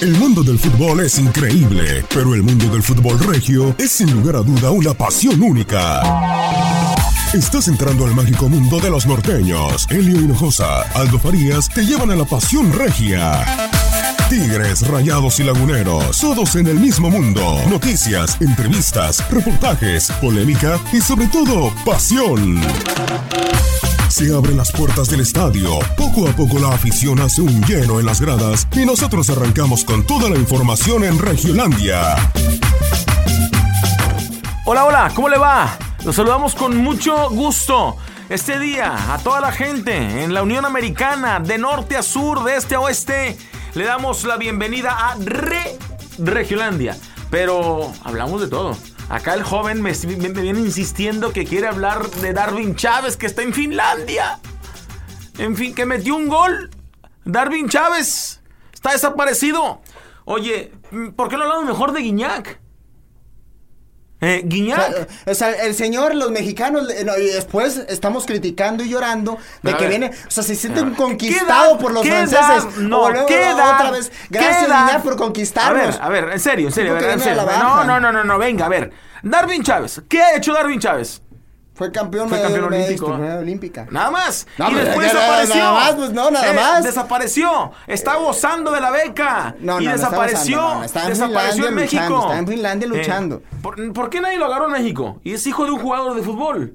El mundo del fútbol es increíble, pero el mundo del fútbol regio es sin lugar a duda una pasión única. Estás entrando al mágico mundo de los norteños. Elio Hinojosa, Aldo Farías te llevan a la pasión regia. Tigres, Rayados y Laguneros, todos en el mismo mundo. Noticias, entrevistas, reportajes, polémica y sobre todo, pasión. Se abren las puertas del estadio. Poco a poco la afición hace un lleno en las gradas y nosotros arrancamos con toda la información en Regiolandia. Hola, hola, ¿cómo le va? Los saludamos con mucho gusto. Este día, a toda la gente en la Unión Americana, de norte a sur, de este a oeste, le damos la bienvenida a Re Regiolandia. Pero hablamos de todo. Acá el joven me, viene insistiendo que quiere hablar de Darwin Chávez, que está en Finlandia. En fin, que metió un gol. Darwin Chávez está desaparecido. Oye, ¿por qué no hablamos mejor de Guiñac? Eh, O sea, o sea, el señor, los mexicanos, eh, no, y después estamos criticando y llorando de A que ver. viene, o sea, se sienten ¿Qué conquistados por los franceses. no, O luego, ¿qué otra vez, qué gracias Guiñac por conquistarnos. A ver, a ver, en serio, en serio, ver, en serio. No, no, no, no, no, venga, a ver. Darwin Chávez, ¿qué ha hecho Darwin Chávez? Fue campeón, Fue campeón olímpico. de- olímpica. Nada más. No, y pero después desapareció. nada más, pues no, nada Eh, más. Desapareció. Está gozando de la beca. No, y no, desapareció. no, está desapareció en México. luchando, está en Finlandia Eh, luchando. ¿por, por qué nadie lo agarró en México? Y es hijo de un jugador de fútbol.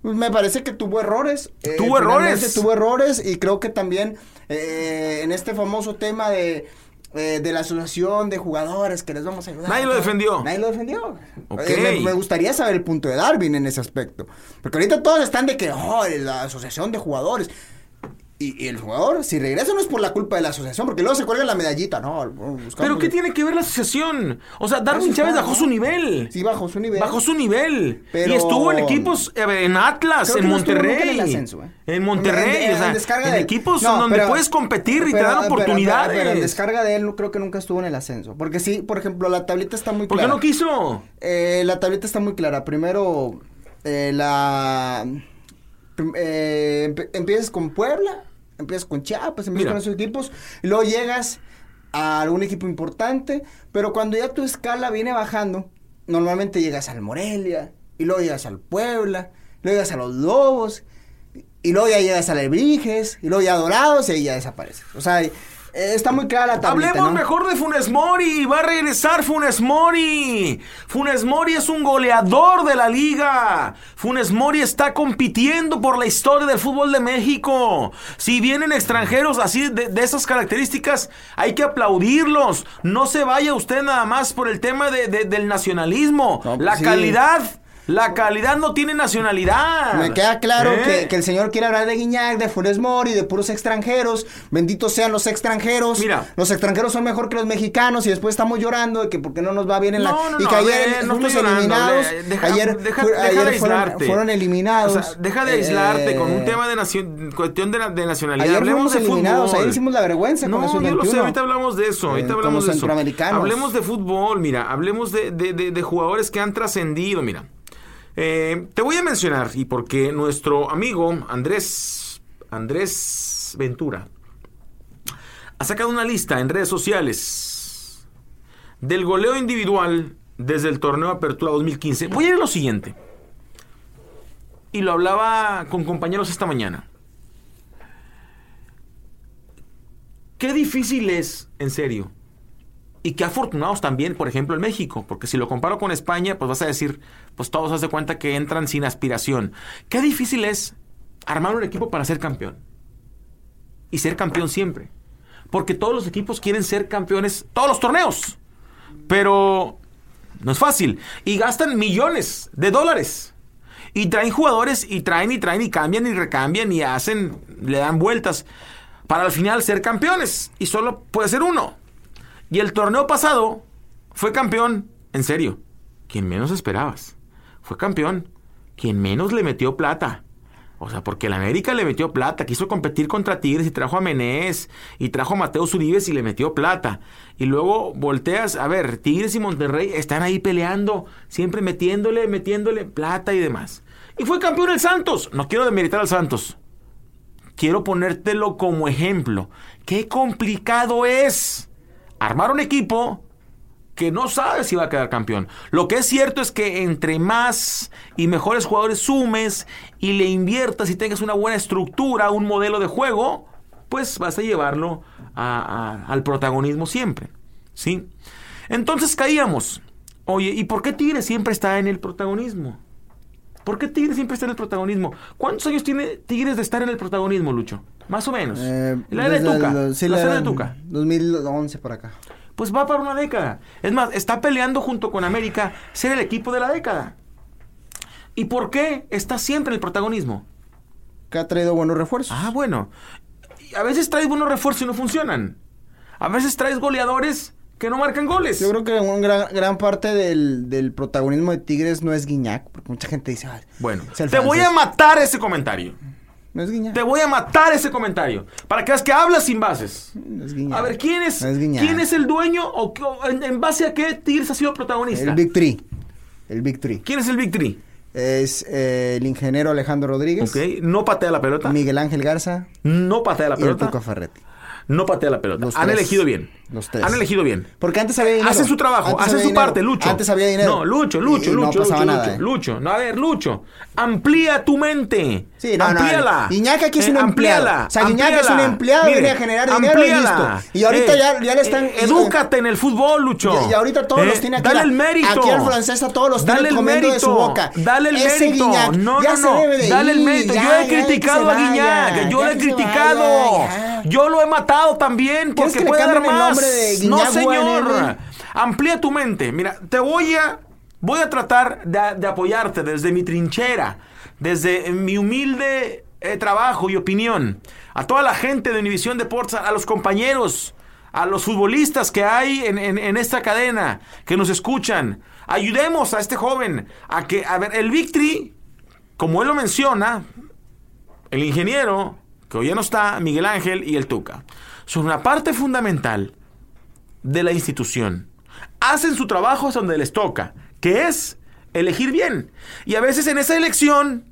Pues me parece que tuvo errores. eh, Tuvo errores. Tuvo errores y creo que también eh, en este famoso tema de, eh, de la asociación de jugadores que les vamos a ayudar. Nadie lo defendió. Nadie lo defendió. Eh, me, me gustaría saber el punto de Darwin en ese aspecto. Porque ahorita todos están de que, oh, la asociación de jugadores. Y, y el jugador, si regresa no es por la culpa de la asociación, porque luego se cuelga la medallita, ¿no? buscamos- ¿Pero qué tiene que ver la asociación? O sea, Darwin Chávez bajó su nivel. Sí, bajó su nivel. Bajó su nivel. Pero- Y estuvo en equipos, eh, en Atlas, en Monterrey. en el ascenso, ¿eh? En Monterrey, En- o sea, en descarga en de- equipos No, donde pero- puedes competir y te dan oportunidades. Pero, en descarga de él no- creo que nunca estuvo en el ascenso. Porque sí, por ejemplo, la tablita está muy ¿Por qué clara. no quiso? Eh, la tablita está muy clara. Primero, eh, la... eh, empiezas con Puebla, empiezas con Chiapas, empiezas Mira. con esos equipos. Y luego llegas a algún equipo importante. Pero cuando ya tu escala viene bajando, normalmente llegas al Morelia. Y luego llegas al Puebla. Luego llegas a los Lobos. Y luego ya llegas a Lebrijes. Y luego ya a Dorados y ahí ya desapareces. O sea, está muy clara la tablita, Hablemos ¿no? mejor de Funes Mori. Va a regresar Funes Mori. Funes Mori es un goleador de la liga. Funes Mori está compitiendo por la historia del fútbol de México. Si vienen extranjeros así de, de esas características, hay que aplaudirlos. No se vaya usted nada más por el tema de- de- del nacionalismo. No, pues la sí. calidad. La calidad no tiene nacionalidad. Me queda claro ¿Eh? que, que el señor quiere hablar de Guiñac, de Funes Mori, de puros extranjeros. Benditos sean los extranjeros. Mira. Los extranjeros son mejor que los mexicanos y después estamos llorando de que porque no nos va bien en la... No, no, y no, que a ayer no fuimos eliminados. deja- ayer deja- fu- deja de ayer fueron, aislarte. fueron eliminados. O sea, deja de aislarte Eh, con un tema de nación, cuestión de, de nacionalidad. Ayer Hablemos fuimos de eliminados, fútbol. ayer hicimos la vergüenza no, con esos yo lo sé, 21. ahorita hablamos de eso, ahorita Eh, hablamos de eso. Hablemos de fútbol, mira, hablemos de, de- de- de jugadores que han trascendido, mira. Eh, te voy a mencionar, y porque nuestro amigo Andrés, Andrés Ventura, ha sacado una lista en redes sociales del goleo individual desde el torneo Apertura 2015. Voy a ir lo siguiente. Y lo hablaba con compañeros esta mañana. Qué difícil es, en serio. Y qué afortunados también, por ejemplo, en México. Porque si lo comparo con España, pues vas a decir, pues todos haz de cuenta que entran sin aspiración. Qué difícil es armar un equipo para ser campeón. Y ser campeón siempre. Porque todos los equipos quieren ser campeones, todos los torneos. Pero no es fácil. Y gastan millones de dólares. Y traen jugadores y traen y traen y cambian y recambian y hacen, le dan vueltas para al final ser campeones. Y solo puede ser uno. Y el torneo pasado fue campeón, en serio, quien menos esperabas. Fue campeón, quien menos le metió plata. O sea, porque el América le metió plata, quiso competir contra Tigres y trajo a Menés y trajo a Mateo Uribes y le metió plata. Y luego volteas, a ver, Tigres y Monterrey están ahí peleando, siempre metiéndole, metiéndole plata y demás. Y fue campeón el Santos. No quiero demeritar al Santos. Quiero ponértelo como ejemplo. Qué complicado es armar un equipo que no sabe si va a quedar campeón. Lo que es cierto es que entre más y mejores jugadores sumes y le inviertas y tengas una buena estructura, un modelo de juego, pues vas a llevarlo al protagonismo siempre. ¿Sí? Entonces caíamos. Oye, ¿y por qué Tigres siempre está en el protagonismo? ¿Por qué Tigres siempre está en el protagonismo? ¿Cuántos años tiene Tigres de estar en el protagonismo, Lucho? Más o menos. Eh, la era de Tuca. el- sí, la la era de Tuca. 2011 por acá. Pues va para una década. Es más, está peleando junto con América ser el equipo de la década. ¿Y por qué está siempre en el protagonismo? Que ha traído buenos refuerzos. Ah, bueno. A veces traes buenos refuerzos y no funcionan. A veces traes goleadores que no marcan goles. Yo creo que una gran, gran parte del, del protagonismo de Tigres no es Guiñac, porque mucha gente dice, "Ay, Bueno, te voy a francés". matar ese comentario. No es. Te voy a matar ese comentario. Para que veas que hablas sin bases. No es Guiñac. A ver, ¿quién es, No es Guiñac. ¿quién es el dueño o, en, en base a qué Tigres ha sido protagonista? El Big Three. El Big Three. ¿Quién es el Big Three? Es eh, el ingeniero Alejandro Rodríguez, Ok, no patea la pelota. Miguel Ángel Garza No patea la y el pelota. Tuca Ferretti. No patea la pelota. Los Han tres. elegido bien. Los tres. Han elegido bien. Porque antes había dinero. Hacen su trabajo, hacen su dinero. parte, Lucho. Antes había dinero. No, Lucho, Lucho, Y- Lucho, no pasaba Lucho, nada, Lucho, eh. Lucho. No, a ver, Lucho. Amplía tu mente. Sí, no, no, amplíala. Guiñac aquí es Eh, un empleado. amplíala, O sea, Guiñac es un amplíala. empleado, Mire, viene a generar dinero y amplíala. listo. Y ahorita ya- ya le están- eh, edúcate en el fútbol, Lucho. Y, y ahorita todos Eh, los tiene aquí. Dale el mérito. Aquí al francés a todos los Dale tiene el comiendo de su mérito. boca. Dale el Ese mérito. Guiñac no, ya no, se no. debe de Dale el mérito. yo he criticado a Guiñac. Yo lo he criticado. Yo lo he matado también ¿Quieres porque puede dar más. Nombre de no, señor. Amplía tu mente. Mira, te voy a voy a tratar de, de apoyarte desde mi trinchera, desde mi humilde eh, trabajo y opinión. A toda la gente de Univisión Deportes, a los compañeros, a los futbolistas que hay en, en- en esta cadena, que nos escuchan. Ayudemos a este joven a que, a ver, el Victory, como él lo menciona, el ingeniero, que hoy ya no está, Miguel Ángel y el Tuca, son una parte fundamental de la institución. Hacen su trabajo hasta donde les toca, que es elegir bien. Y a veces en esa elección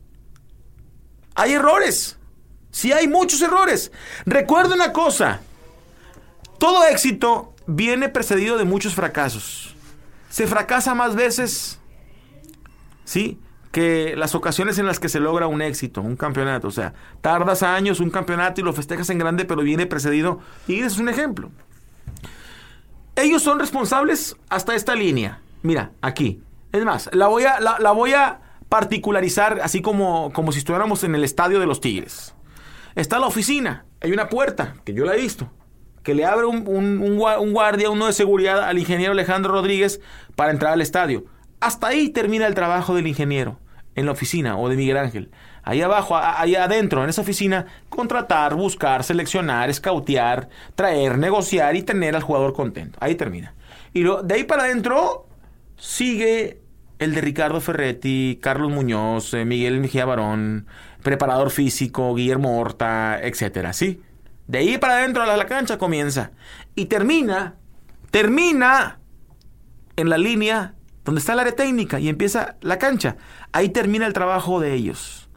hay errores. Sí hay muchos errores. Recuerda una cosa. Todo éxito viene precedido de muchos fracasos. Se fracasa más veces, ¿sí? Que las ocasiones en las que se logra un éxito, un campeonato. O sea, tardas años un campeonato y lo festejas en grande, pero viene precedido. Y ese es un ejemplo. Ellos son responsables hasta esta línea. Mira, aquí. Es más, la voy a, la, la voy a particularizar así como, como si estuviéramos en el estadio de los Tigres. Está la oficina, hay una puerta, que yo la he visto, que le abre un, un- un gua- un guardia, uno de seguridad al ingeniero Alejandro Rodríguez para entrar al estadio. Hasta ahí termina el trabajo del ingeniero en la oficina o de Miguel Ángel. Ahí abajo, ahí adentro, en esa oficina, contratar, buscar, seleccionar, escautear, traer, negociar y tener al jugador contento. Ahí termina. Y de ahí para adentro sigue el de Ricardo Ferretti, Carlos Muñoz, eh, Miguel Mejía Barón, preparador físico, Guillermo Horta, etcétera, ¿sí? De ahí para adentro a la cancha comienza. Y termina, termina en la línea donde está el área técnica y empieza la cancha. Ahí termina el trabajo de ellos.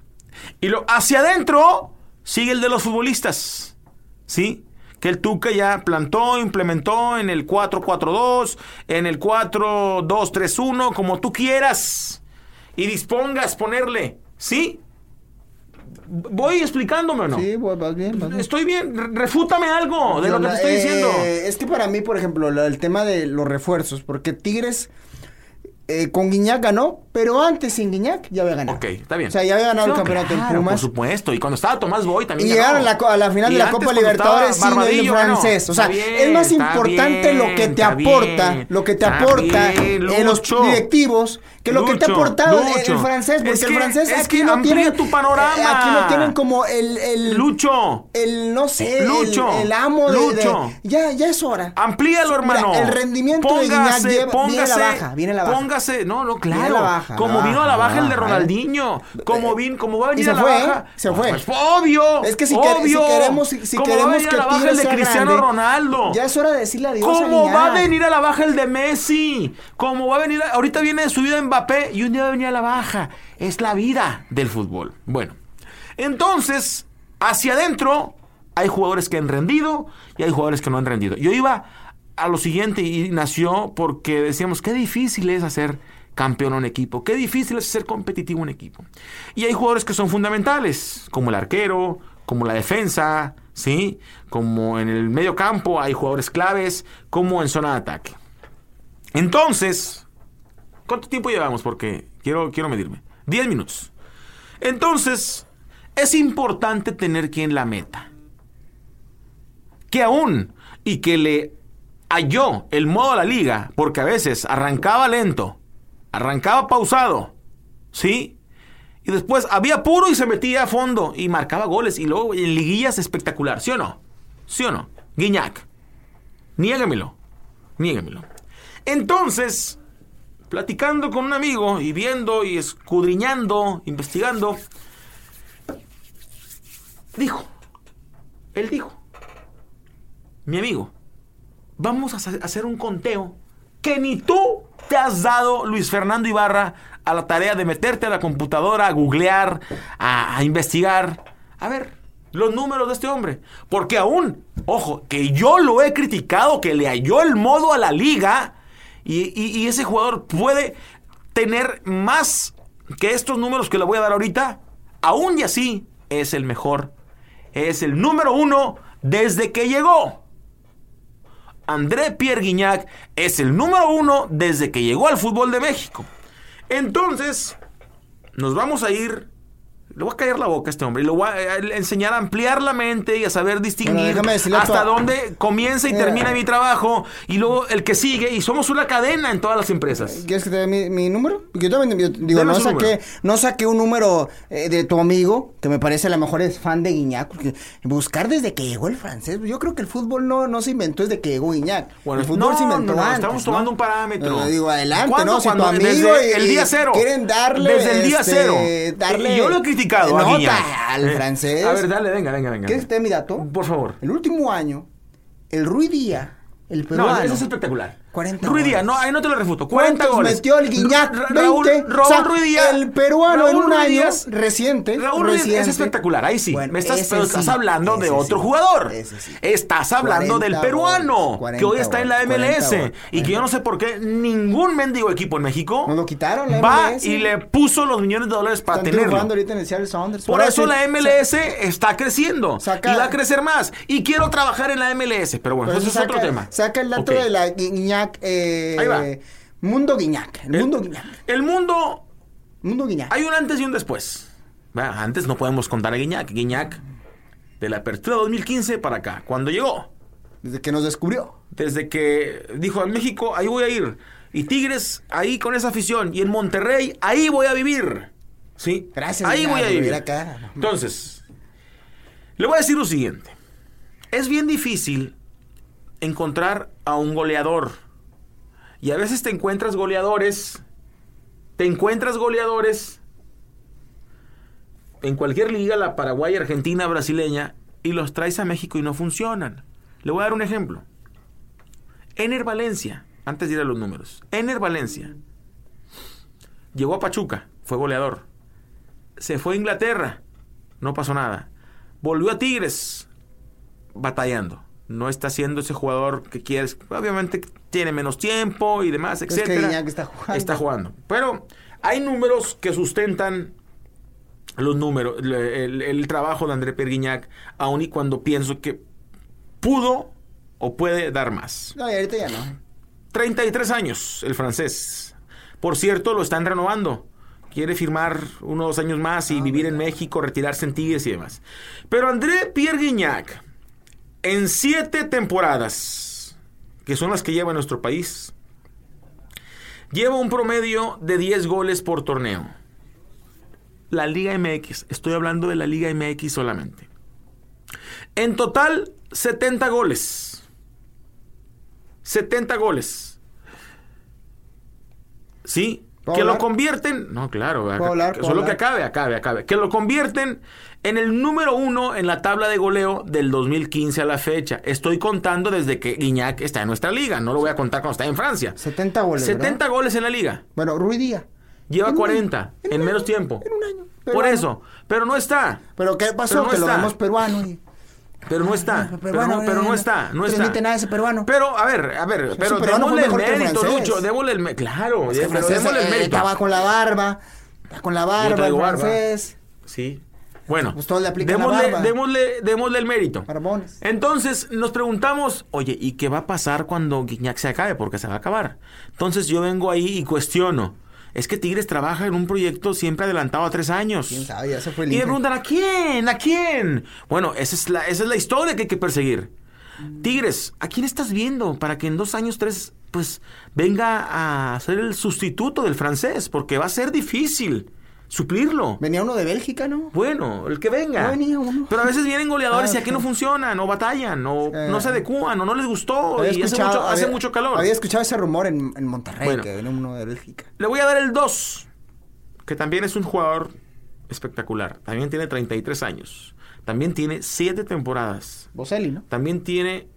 Y lo, hacia adentro sigue el de los futbolistas. ¿Sí? Que el Tuca ya plantó, implementó en el 4-4-2, en el 4-2-3-1, como tú quieras. Y dispongas ponerle. ¿Sí? ¿Voy explicándome o no? Sí, vas bien, vas bien. Estoy bien. Refútame algo de lo que te estoy Eh, diciendo. Es que para mí, por ejemplo, lo- el tema de los refuerzos, porque Tigres eh, con Guiñac ganó, pero antes sin Guiñac ya había ganado. Ok, está bien. O sea, ya había ganado No, el campeonato claro, en Pumas. Por supuesto. Y cuando estaba Tomás Boy Y también. llegaron a a la final Y de la Copa Libertadores sin el francés. O sea, bien, es más importante lo que te aporta, bien, lo que te aporta en los directivos, que lo que te ha aportado el- francés. Porque Es el francés es aquí que no tiene. tu panorama. eh, aquí no tienen como el. el Lucho. el no sé, Lucho, el, amo de, de- Lucho. ya ya es hora. Amplíalo, hermano. Mira, el rendimiento de Guiñac lleva- viene la baja, viene la baja. No, no, claro. la baja, como la vino a la baja, baja el de baja, Ronaldinho. Como, vin, como va a venir se a la fue, baja. ¿eh? Se fue. Pues, obvio. Es que si, si queremos si, si Como va a queremos venir que a la baja el de Cristiano grande, Ronaldo. Ya es hora de decirle adiós a ¿Cómo va a venir a la baja el de Messi? ¿Cómo va a venir? a- ahorita viene de subida Mbappé y un día va a venir a la baja. Es la vida del fútbol. Bueno, entonces, hacia adentro hay jugadores que han rendido y hay jugadores que no han rendido. Yo iba a lo siguiente y nació porque decíamos, qué difícil es hacer campeón a un equipo, qué difícil es ser competitivo un equipo. Y hay jugadores que son fundamentales, como el arquero, como la defensa, ¿sí? Como en el medio campo hay jugadores claves, como en zona de ataque. Entonces, ¿cuánto tiempo llevamos? Porque quiero, quiero medirme. 10 minutos. Entonces, es importante tener quien la meta. Que aún y que le halló el modo a la liga, porque a veces arrancaba lento, arrancaba pausado, ¿sí? Y después había puro y se metía a fondo y marcaba goles y luego en liguillas espectacular, ¿sí o no? ¿Sí o no? Guiñac. Niégamelo. Niégamelo. Entonces, platicando con un amigo y viendo y escudriñando, investigando, dijo, él dijo, mi amigo, vamos a hacer- un conteo que ni tú te has dado, Luis Fernando Ibarra, a la tarea de meterte a la computadora, a googlear, a, investigar. A ver, los números de este hombre. Porque aún, ojo, que yo lo he criticado, que le halló el modo a la liga, y, y- y ese jugador puede tener más que estos números que le voy a dar ahorita, aún y así es el mejor. Es el número uno desde que llegó. André Pierre Guignac es el número uno desde que llegó al fútbol de México. Entonces, nos vamos a ir. Le voy a callar la boca a este hombre y le voy a eh, enseñar a ampliar la mente y a saber distinguir hasta dónde comienza y Mira. termina mi trabajo y luego el que sigue. Y somos una cadena en todas las empresas. ¿Quieres que te dé mi, mi número? Yo también yo digo, no saqué, número. no saqué un número eh, de tu amigo, que me parece a lo mejor es fan de Guiñac, porque buscar desde que llegó el francés, yo creo que el fútbol no, no se inventó desde que llegó Guiñac. Bueno, el fútbol no, se inventó no, no, antes, estamos tomando un parámetro. Eh, digo, adelante, ¿Cuándo? ¿no? Si tu Cuando- amigo desde y- el día cero. quieren darle Desde el día este, cero. darle yo lo he criticado a nota al Eh, francés. A ver, dale, venga, venga, venga. ¿Quieres que te dé mi dato? Por favor. El último año, el Rui Díaz, el peruano. No, eso es espectacular. 40 Rui Díaz, goles. no, ahí no te lo refuto. 40 ¿Cuántos goles. metió el Guiñac? Ra- 20. Raúl, Raúl O sea, Díaz. El peruano en Raúl un Ruiz año Díaz. reciente. Raúl reciente. es espectacular, ahí sí. Bueno, Me estás, pero estás hablando de otro sí, jugador. sí. Estás hablando 40 del peruano, goles, 40 que hoy está en la goles, 40 MLS. goles, y que yo no sé por qué ningún mendigo equipo en México Nos lo quitaron la va MLS. y le puso los millones de dólares para Están tenerlo. ahorita en el. Por eso la MLS está creciendo Saca- y va a crecer más. Y quiero trabajar en la MLS, pero bueno, eso es otro tema. Saca el dato de la Guiñac. Eh, Ahí va. Mundo Guiñac. El, El- Mundo Guiñac. El mundo Mundo Guiñac. Hay un antes y un después. Antes no podemos contar a Guiñac. Guiñac, de la apertura 2015 para acá, cuando llegó, Desde que nos descubrió. Desde que dijo, en México, ahí voy a ir. Y Tigres, ahí con esa afición. Y en Monterrey, ahí voy a vivir. ¿Sí? Gracias, Ahí voy a vivir acá. Entonces, le voy a decir lo siguiente. Es bien difícil encontrar a un goleador. Y a veces te encuentras goleadores. Te encuentras goleadores en cualquier liga, la Paraguay, Argentina, brasileña, y los traes a México y no funcionan. Le voy a dar un ejemplo. Ener Valencia, antes de ir a los números. Ener Valencia llegó a Pachuca, fue goleador. Se fue a Inglaterra, no pasó nada. Volvió a Tigres, batallando. No está siendo ese jugador que quieres. Obviamente tiene menos tiempo y demás, Es que etcétera. Guiñac está jugando. Está jugando. Pero hay números que sustentan los números, el, el- el trabajo de André Perguiñac, aun y cuando pienso que pudo o puede dar más. No, y ahorita ya no. 33 años, el francés. Por cierto, lo están renovando. Quiere firmar uno o dos años más y vivir en México, retirarse en Tigres y demás. Pero André Pierre Guignac, en siete temporadas, que son las que lleva nuestro país, lleva un promedio de 10 goles por torneo. La Liga MX, estoy hablando de la Liga MX solamente. En total, 70 goles. 70 goles. ¿Sí? ¿Puedo Que lo convierten. No, claro. acá- hablar? que ¿Puedo Solo que acabe, acabe, acabe. Que lo convierten en el número uno en la tabla de goleo del 2015 a la fecha. Estoy contando desde que Guiñac está en nuestra liga. No lo voy a contar cuando está en Francia. 70 goles, 70 ¿verdad? goles en la liga. Bueno, Rui Díaz. Lleva En un 40 año, en, menos año, tiempo. En un año. Por eso. Pero no está. ¿Pero qué pasó? Pero no que lo está. vemos peruano. y- Pero no está. Pero, peruano, no, pero no está. No está. nada ese peruano. Pero, a ver, a ver. Pero démosle el mérito. Lucho. Démosle el mérito. Claro, Es que el démosle mérito. estaba con la barba. Está con la barba, el barba. francés. Sí. Bueno, Pues todos le aplican la démosle, barba. démosle, démosle el mérito. Barbones. Entonces nos preguntamos, oye, ¿y qué va a pasar cuando Guiñac se acabe? Porque se va a acabar. Entonces yo vengo ahí y cuestiono. Es que Tigres trabaja en un proyecto siempre adelantado a tres años. ¿Quién sabe? Ya se fue el Y Inter. preguntan, ¿a quién? ¿A quién? Bueno, esa es la, esa es la historia que hay que perseguir. Tigres, ¿a quién estás viendo para que en dos años, tres, pues venga a ser el sustituto del francés? Porque va a ser difícil suplirlo. Venía uno de Bélgica, ¿no? Bueno, el que venga. No venía uno. Pero a veces vienen goleadores Ah, y aquí no funcionan, o batallan, o Eh. no se adecúan, o no les gustó, y hace mucho, hace mucho calor. Había escuchado ese rumor en, en Monterrey, Bueno. que venía uno de Bélgica. Le voy a dar el 2, que también es un jugador espectacular. También tiene 33 años. También tiene 7 temporadas. Boselli, ¿no? También tiene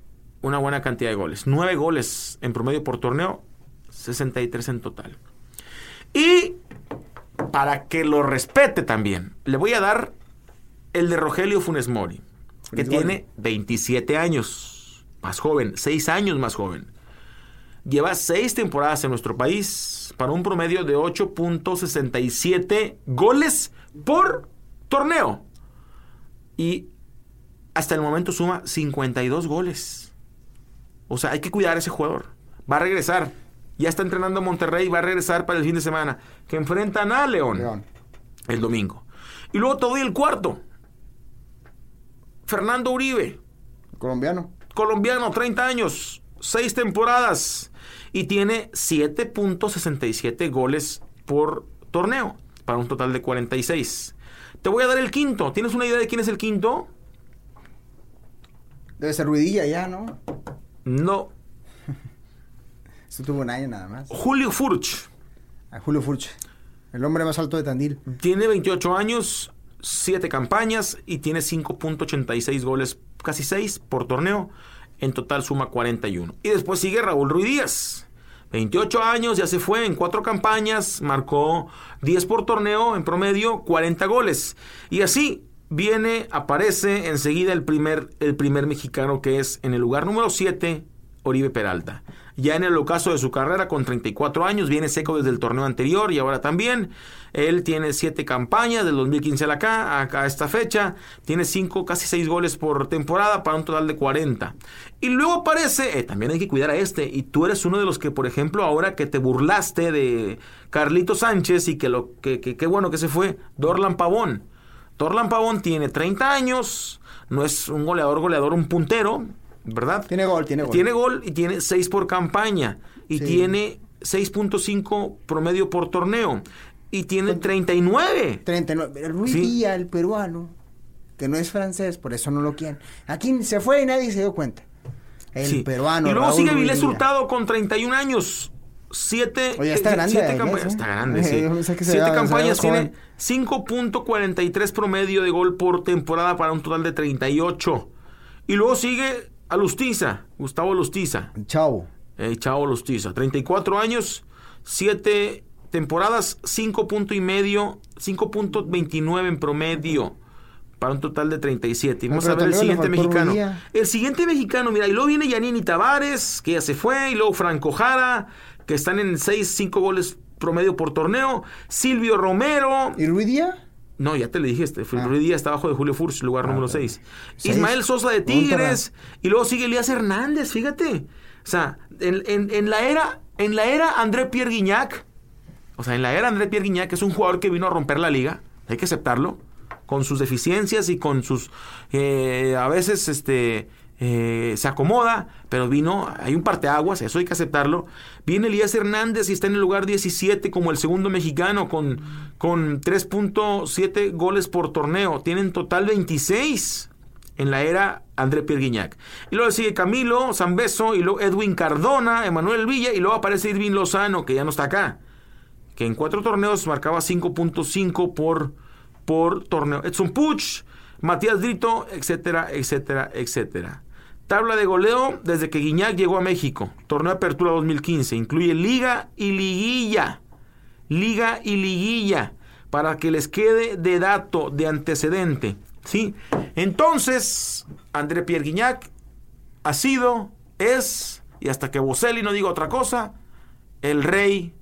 una buena cantidad de goles. 9 goles en promedio por torneo, 63 en total. Y para que lo respete también, le voy a dar el de Rogelio Funes Mori, que tiene 27 años, más joven, 6 años más joven. Lleva 6 temporadas en nuestro país para un promedio de 8.67 goles por torneo. Y hasta el momento suma 52 goles. O sea, hay que cuidar a ese jugador. Va a regresar. Ya está entrenando en Monterrey. Va a regresar para el fin de semana. Que enfrentan a León, León. el domingo. Y luego te doy el cuarto. Fernando Uribe, Colombiano. colombiano, 30 años, 6 temporadas. Y tiene 7.67 goles por torneo. Para un total de 46. Te voy a dar el quinto. ¿Tienes una idea de quién es el quinto? Debe ser Ruidilla ya, ¿no? No. Eso tuvo un año nada más. Julio Furch. A Julio Furch. El hombre más alto de Tandil. Tiene 28 años, 7 campañas y tiene 5.86 goles, casi 6 por torneo. En total suma 41. Y después sigue Raúl Ruiz Díaz. 28 años, ya se fue en 4 campañas, marcó 10 por torneo, en promedio 40 goles. Y así viene, aparece enseguida el primer, el primer mexicano que es en el lugar número 7, Oribe Peralta. Ya en el ocaso de su carrera, con 34 años, viene seco desde el torneo anterior y ahora también. Él tiene 7 campañas del 2015 a acá, acá a esta fecha. Tiene 5, casi 6 goles por temporada para un total de 40. Y luego aparece, eh, también hay que cuidar a este. Y tú eres uno de los que, por ejemplo, ahora que te burlaste de Carlito Sánchez y que lo que, que, qué bueno que se fue, Dorlan Pavón. Dorlan Pavón tiene 30 años, no es un goleador, goleador, un puntero, ¿verdad? Tiene gol, tiene gol. Tiene gol y tiene 6 por campaña. Y Sí. tiene 6.5 promedio por torneo. Y tiene 39. 39. El Ruiz Sí. Díaz, el peruano, que no es francés, por eso no lo quieren. Aquí se fue y nadie se dio cuenta. El Sí. peruano. Y luego Raúl sigue Vilés. Hurtado con 31 años. Siete, Oye, está eh, grande, siete campañas. ¿eh? Está grande, sí. Siete campañas tiene joven. 5.43 promedio de gol por temporada para un total de 38. Y luego sigue a Lustiza, Gustavo Lustiza. Chavo. Eh, Chavo Lustiza, 34 años, 7 temporadas, 5 punto y medio, 5.29 en promedio. Para un total de 37. Y Vamos pero a ver el siguiente mexicano. Ruidía. El siguiente mexicano, mira, y luego viene Yanini Tavares, que ya se fue, y luego Franco Jara, que están en 6, 5 goles promedio por torneo. Silvio Romero. ¿Y Ruiz Díaz? No, ya te le dije, este, Ah. Ruiz Díaz está abajo de Julio Furch, lugar número 6. Seis. Ismael Sosa de Tigres. Y luego sigue Elías Hernández, fíjate. O sea, en, en- en la era, en la era André Pierre Guignac, o sea, en la era André Pierre Guignac, es un jugador que vino a romper la liga, hay que aceptarlo, con sus deficiencias y con sus, eh, a veces, este, eh, se acomoda, pero vino, hay un parteaguas, eso hay que aceptarlo. Viene Elías Hernández y está en el lugar 17 como el segundo mexicano con, con 3.7 goles por torneo. Tienen total 26 en la era André Pierre Guignac. Y luego sigue Camilo, Zambeso, y luego Edwin Cardona, Emanuel Villa, y luego aparece Irving Lozano, que ya no está acá. Que en cuatro torneos marcaba 5.5 por, por torneo. Edson Puch, Matías Drito, etcétera, etcétera, etcétera. Tabla de goleo desde que Guiñac llegó a México. Torneo de Apertura 2015. Incluye Liga y Liguilla. Liga y Liguilla. Para que les quede de dato, de antecedente. ¿Sí? Entonces, André Pierre Guignac ha sido, es, y hasta que Boselli no diga otra cosa, el rey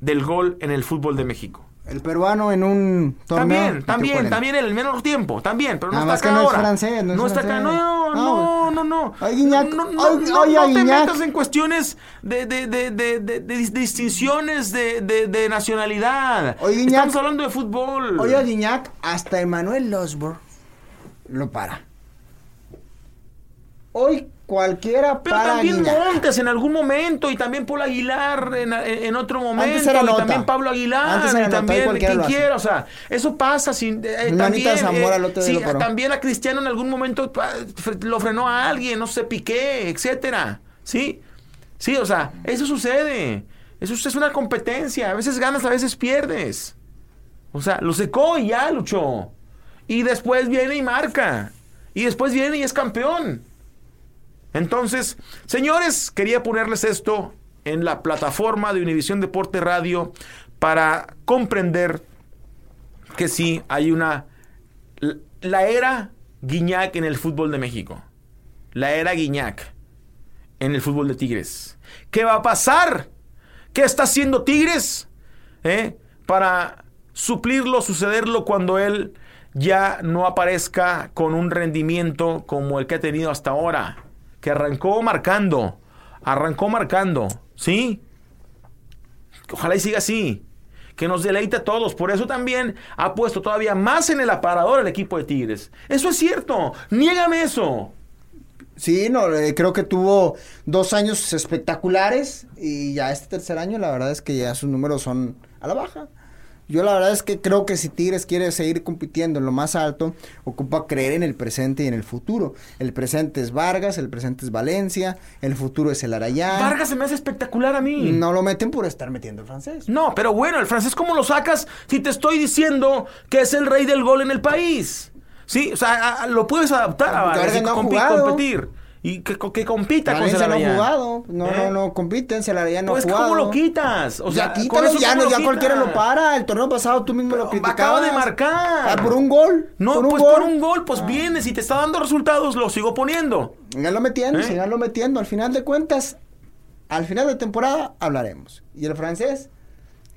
del gol en el fútbol de México. El peruano en un torneo. También, también, 40. también el menor tiempo, también, pero no Nada está más acá que no es ahora. francés, no es está acá, francés. no, No, no, no, no. Ay, Guiñac, no, no, ay, no, ay, no ay, te Guiñac. metas en cuestiones de, de, de, de, de- de dis- distinciones de, de, de nacionalidad. Oye, Guiñac. Estamos hablando de fútbol. Oye, Guiñac, hasta Emanuel Losbor lo para. Hoy cualquiera Pero para también. Montes en algún momento y también Paul Aguilar en, otro momento era y nota. también Pablo Aguilar Antes era y nota, también quien quiera, o sea, eso pasa sin eh, también Zamora eh, sí, también a Cristiano en algún momento lo frenó a alguien, no sé, Piqué, etcétera. ¿Sí? Sí, o sea, eso sucede. Eso es una competencia, a veces ganas, a veces pierdes. O sea, lo secó y ya luchó. Y después viene y marca. Y después viene y es campeón. Entonces, señores, quería ponerles esto en la plataforma de Univisión Deporte Radio para comprender que sí hay una... La era Guiñac en el fútbol de México. La era Guiñac en el fútbol de Tigres. ¿Qué va a pasar? ¿Qué está haciendo Tigres? ¿Eh? Para suplirlo, sucederlo cuando él ya no aparezca con un rendimiento como el que ha tenido hasta ahora. Que arrancó marcando. Arrancó marcando. ¿Sí? Ojalá y siga así. Que nos deleite a todos. Por eso también ha puesto todavía más en el aparador el equipo de Tigres. Eso es cierto. Niégame eso. Sí, no, eh, creo que tuvo dos años espectaculares y ya este tercer año la verdad es que ya sus números son a la baja. Yo la verdad es que creo que si Tigres quiere seguir compitiendo en lo más alto, ocupa creer en el presente y en el futuro. El presente es Vargas, el presente es Valencia, el futuro es el Arayán. Vargas se me hace espectacular a mí. No lo meten por estar metiendo el francés. No, pero bueno, el francés, ¿cómo lo sacas si te estoy diciendo que es el rey del gol en el país? Sí, o sea, a- a- lo puedes adaptar a Vargas y no jugado. competir. Y que, que compita Valencia con no ha Celarayán. jugado, no, ¿Eh? no, no compiten, Celarayán no Pues, ha jugado. ¿cómo lo quitas? O sea, ya quítalo, ya, ¿cómo no, ya cualquiera lo para. El torneo pasado tú mismo lo criticabas. acaba de marcar. Ah, por un gol. No, por un pues gol. por un gol, pues vienes y te está dando resultados, lo sigo poniendo. Síganlo metiendo, ¿Eh? metiendo. Al final de cuentas, al final de temporada hablaremos. Y el francés,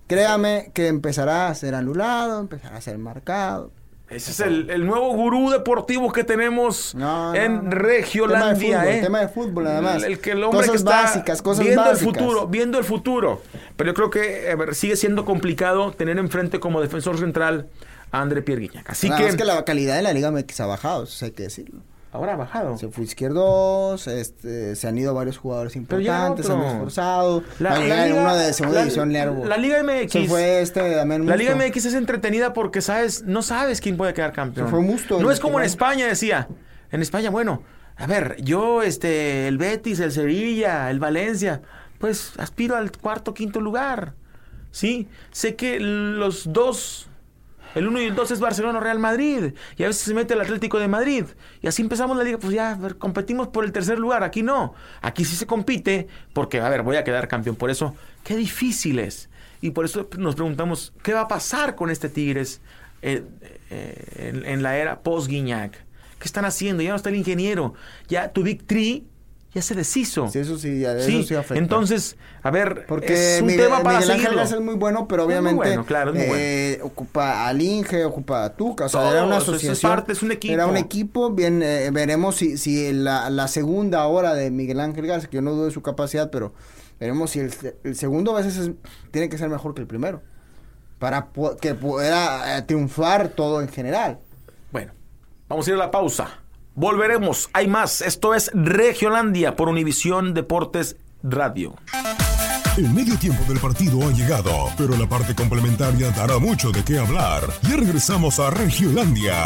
créame que empezará a ser anulado, empezará a ser marcado. Ese es el, el nuevo gurú deportivo que tenemos No, no, en. Regiolandia. Tema de fútbol, ¿eh? tema de fútbol. El, el que el hombre Cosas que está básicas, cosas viendo básicas. el futuro, viendo el futuro. Pero yo creo que ver, sigue siendo complicado tener enfrente como defensor central a André Pierre Guignac. Así Nada que, más que la calidad de la Liga MX ha bajado, eso hay que decirlo. Ahora ha bajado. Se fue Izquierdos, este, se han ido varios jugadores importantes, se han esforzado. La- la liga- uno de segunda la- división, Lerbo. la Liga MX. Se fue este también La Liga. MX es entretenida porque sabes, no sabes quién puede quedar campeón. Se fue Musto, No es como en España, decía. En España, bueno, a ver, yo, este, el Betis, el Sevilla, el Valencia, pues aspiro al cuarto, quinto lugar. Sí, sé que los dos, el uno y el dos es Barcelona o Real Madrid. Y a veces se mete el Atlético de Madrid. Y así empezamos la liga, pues ya, competimos por el tercer lugar. Aquí no. Aquí sí se compite porque, a ver, voy a quedar campeón. Por eso, qué difícil es. Y por eso nos preguntamos, ¿qué va a pasar con este Tigres eh, eh, en, la era post-Guiñac? ¿Qué están haciendo? Ya no está el ingeniero. Ya tu Big Tree ya se deshizo. Sí, eso sí, ya- Sí, eso sí afecta. entonces, a ver, Porque es un Miguel, tema para Miguel Ángel es muy bueno, pero muy obviamente bueno, claro, bueno. eh, ocupa al Inge, ocupa a Tuca, o sea, Todo, era una eso es asociación. parte, es un equipo. Era un equipo, bien, eh, veremos si, si la, la segunda hora de Miguel Ángel Garza, que yo no dudo de su capacidad, pero veremos si el, el segundo a veces es- tiene que ser mejor que el primero, para po- que pueda eh, triunfar todo en general. Bueno, vamos a ir a la pausa. Volveremos. Hay más. Esto es Regiolandia por Univisión Deportes Radio. El medio tiempo del partido ha llegado, pero la parte complementaria dará mucho de qué hablar. Ya regresamos a Regiolandia.